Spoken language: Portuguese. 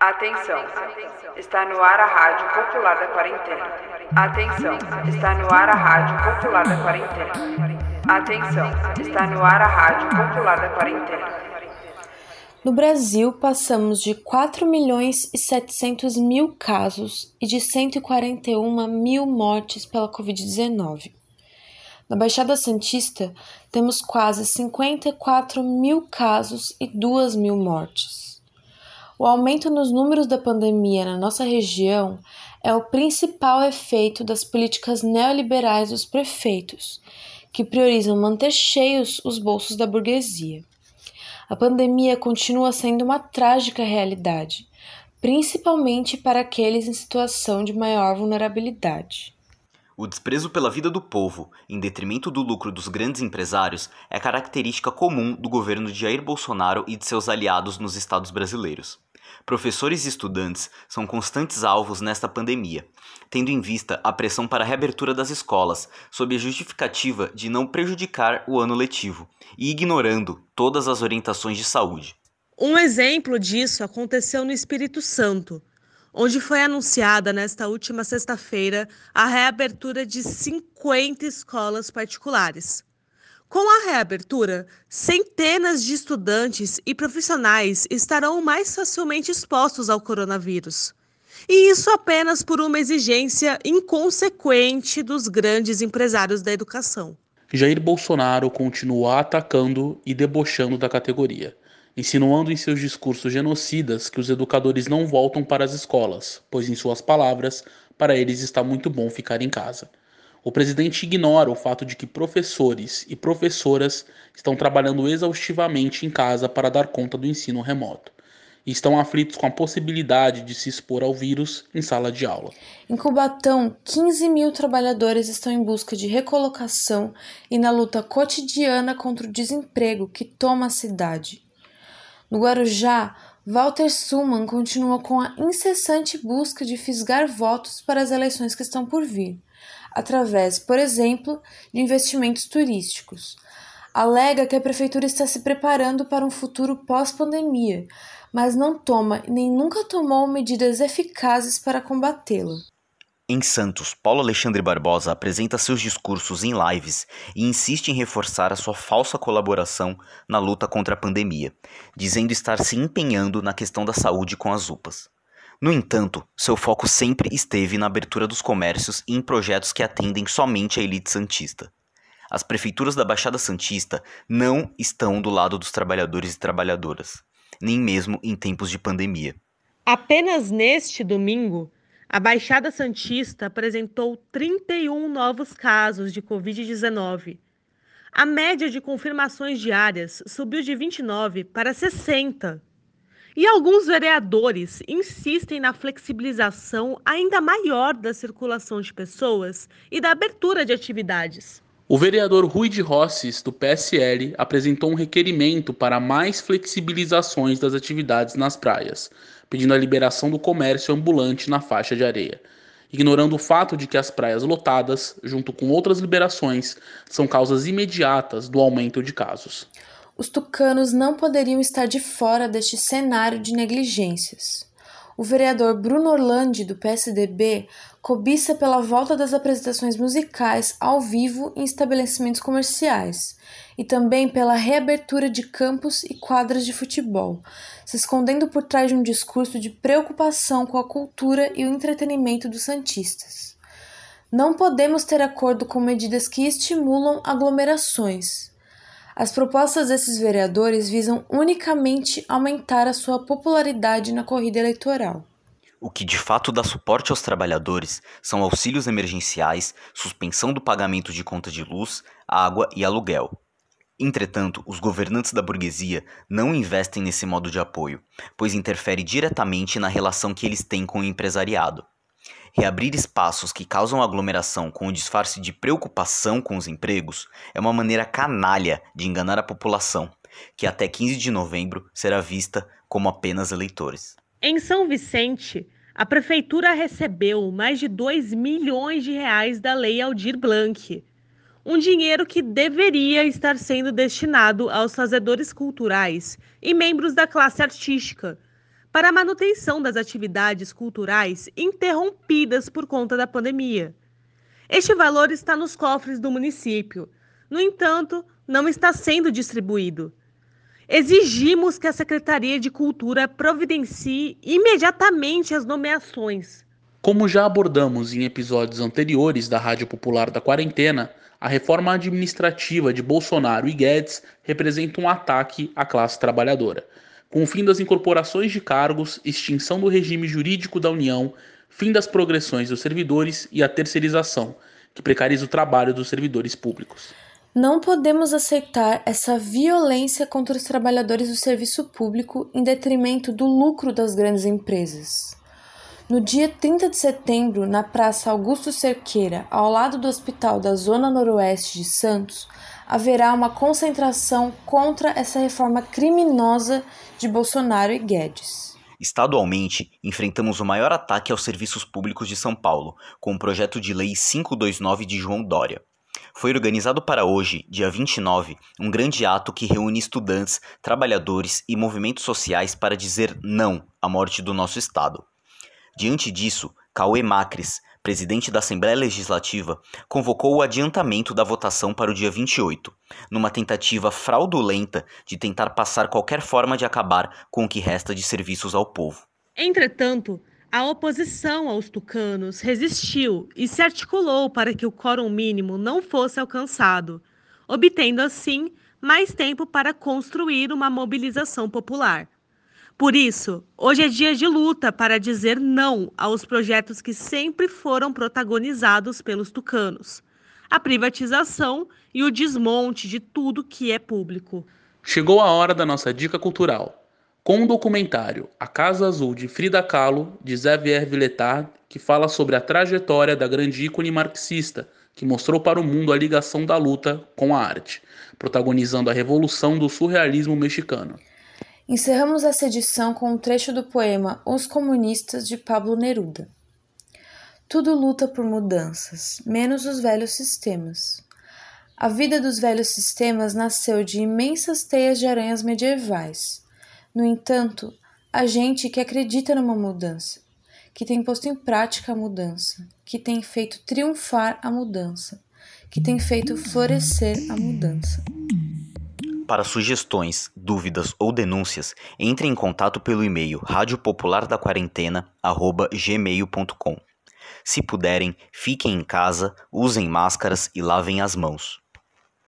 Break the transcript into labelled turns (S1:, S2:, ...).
S1: Atenção, está no ar a Rádio Popular da Quarentena. Atenção, está no ar a Rádio Popular da Quarentena. Atenção, está no ar a Rádio Popular da Quarentena.
S2: No Brasil, passamos de 4 milhões e 700 mil casos e de 141 mil mortes pela Covid-19. Na Baixada Santista, temos quase 54 mil casos e 2 mil mortes. O aumento nos números da pandemia na nossa região é o principal efeito das políticas neoliberais dos prefeitos, que priorizam manter cheios os bolsos da burguesia. A pandemia continua sendo uma trágica realidade, principalmente para aqueles em situação de maior vulnerabilidade.
S3: O desprezo pela vida do povo, em detrimento do lucro dos grandes empresários, é característica comum do governo de Jair Bolsonaro e de seus aliados nos estados brasileiros. Professores e estudantes são constantes alvos nesta pandemia, tendo em vista a pressão para a reabertura das escolas, sob a justificativa de não prejudicar o ano letivo, e ignorando todas as orientações de saúde.
S4: Um exemplo disso aconteceu no Espírito Santo, onde foi anunciada nesta última sexta-feira a reabertura de 50 escolas particulares. Com a reabertura, centenas de estudantes e profissionais estarão mais facilmente expostos ao coronavírus. E isso apenas por uma exigência inconsequente dos grandes empresários da educação.
S5: Jair Bolsonaro continua atacando e debochando da categoria, insinuando em seus discursos genocidas que os educadores não voltam para as escolas, pois, em suas palavras, para eles está muito bom ficar em casa. O presidente ignora o fato de que professores e professoras estão trabalhando exaustivamente em casa para dar conta do ensino remoto e estão aflitos com a possibilidade de se expor ao vírus em sala de aula.
S2: Em Cubatão, 15 mil trabalhadores estão em busca de recolocação e na luta cotidiana contra o desemprego que toma a cidade. No Guarujá, Walter Suman continua com a incessante busca de fisgar votos para as eleições que estão por vir através, por exemplo, de investimentos turísticos. Alega que a prefeitura está se preparando para um futuro pós-pandemia, mas não toma nem nunca tomou medidas eficazes para combatê-la.
S3: Em Santos, Paulo Alexandre Barbosa apresenta seus discursos em lives e insiste em reforçar a sua falsa colaboração na luta contra a pandemia, dizendo estar se empenhando na questão da saúde com as UPAs. No entanto, seu foco sempre esteve na abertura dos comércios e em projetos que atendem somente a elite santista. As prefeituras da Baixada Santista não estão do lado dos trabalhadores e trabalhadoras, nem mesmo em tempos de pandemia.
S4: Apenas neste domingo, a Baixada Santista apresentou 31 novos casos de Covid-19. A média de confirmações diárias subiu de 29 para 60. E alguns vereadores insistem na flexibilização ainda maior da circulação de pessoas e da abertura de atividades.
S5: O vereador Rui de Rosses, do PSL, apresentou um requerimento para mais flexibilizações das atividades nas praias, pedindo a liberação do comércio ambulante na faixa de areia, ignorando o fato de que as praias lotadas, junto com outras liberações, são causas imediatas do aumento de casos
S2: os tucanos não poderiam estar de fora deste cenário de negligências. O vereador Bruno Orlandi, do PSDB, cobiça pela volta das apresentações musicais ao vivo em estabelecimentos comerciais e também pela reabertura de campos e quadras de futebol, se escondendo por trás de um discurso de preocupação com a cultura e o entretenimento dos Santistas. Não podemos ter acordo com medidas que estimulam aglomerações, as propostas desses vereadores visam unicamente aumentar a sua popularidade na corrida eleitoral.
S3: O que de fato dá suporte aos trabalhadores são auxílios emergenciais, suspensão do pagamento de conta de luz, água e aluguel. Entretanto, os governantes da burguesia não investem nesse modo de apoio, pois interfere diretamente na relação que eles têm com o empresariado. Reabrir espaços que causam aglomeração com o disfarce de preocupação com os empregos é uma maneira canalha de enganar a população, que até 15 de novembro será vista como apenas eleitores.
S4: Em São Vicente, a prefeitura recebeu mais de 2 milhões de reais da Lei Aldir Blanc, um dinheiro que deveria estar sendo destinado aos fazedores culturais e membros da classe artística para a manutenção das atividades culturais interrompidas por conta da pandemia. Este valor está nos cofres do município, no entanto, não está sendo distribuído. Exigimos que a Secretaria de Cultura providencie imediatamente as nomeações.
S5: Como já abordamos em episódios anteriores da Rádio Popular da Quarentena, a reforma administrativa de Bolsonaro e Guedes representa um ataque à classe trabalhadora com o fim das incorporações de cargos, extinção do regime jurídico da União, fim das progressões dos servidores e a terceirização, que precariza o trabalho dos servidores públicos.
S2: Não podemos aceitar essa violência contra os trabalhadores do serviço público em detrimento do lucro das grandes empresas. No dia 30 de setembro, na Praça Augusto Cerqueira, ao lado do Hospital da Zona Noroeste de Santos, haverá uma concentração contra essa reforma criminosa de Bolsonaro e Guedes.
S3: Estadualmente, enfrentamos o maior ataque aos serviços públicos de São Paulo, com o projeto de lei 529 de João Dória. Foi organizado para hoje, dia 29, um grande ato que reúne estudantes, trabalhadores e movimentos sociais para dizer não à morte do nosso Estado. Diante disso, Cauê Macris, presidente da Assembleia Legislativa, convocou o adiantamento da votação para o dia 28, numa tentativa fraudulenta de tentar passar qualquer forma de acabar com o que resta de serviços ao povo.
S4: Entretanto, a oposição aos tucanos resistiu e se articulou para que o quórum mínimo não fosse alcançado, obtendo assim mais tempo para construir uma mobilização popular. Por isso, hoje é dia de luta para dizer não aos projetos que sempre foram protagonizados pelos tucanos. A privatização e o desmonte de tudo que é público.
S5: Chegou a hora da nossa dica cultural. Com o documentário A Casa Azul de Frida Kahlo, de Xavier Villetard, que fala sobre a trajetória da grande ícone marxista, que mostrou para o mundo a ligação da luta com a arte, protagonizando a revolução do surrealismo mexicano.
S2: Encerramos essa edição com um trecho do poema Os Comunistas de Pablo Neruda. Tudo luta por mudanças, menos os velhos sistemas. A vida dos velhos sistemas nasceu de imensas teias de aranhas medievais. No entanto, a gente que acredita numa mudança, que tem posto em prática a mudança, que tem feito triunfar a mudança, que tem feito florescer a mudança.
S3: Para sugestões, dúvidas ou denúncias, entre em contato pelo e-mail radiopopulardaquarentena@gmail.com. Se puderem, fiquem em casa, usem máscaras e lavem as mãos.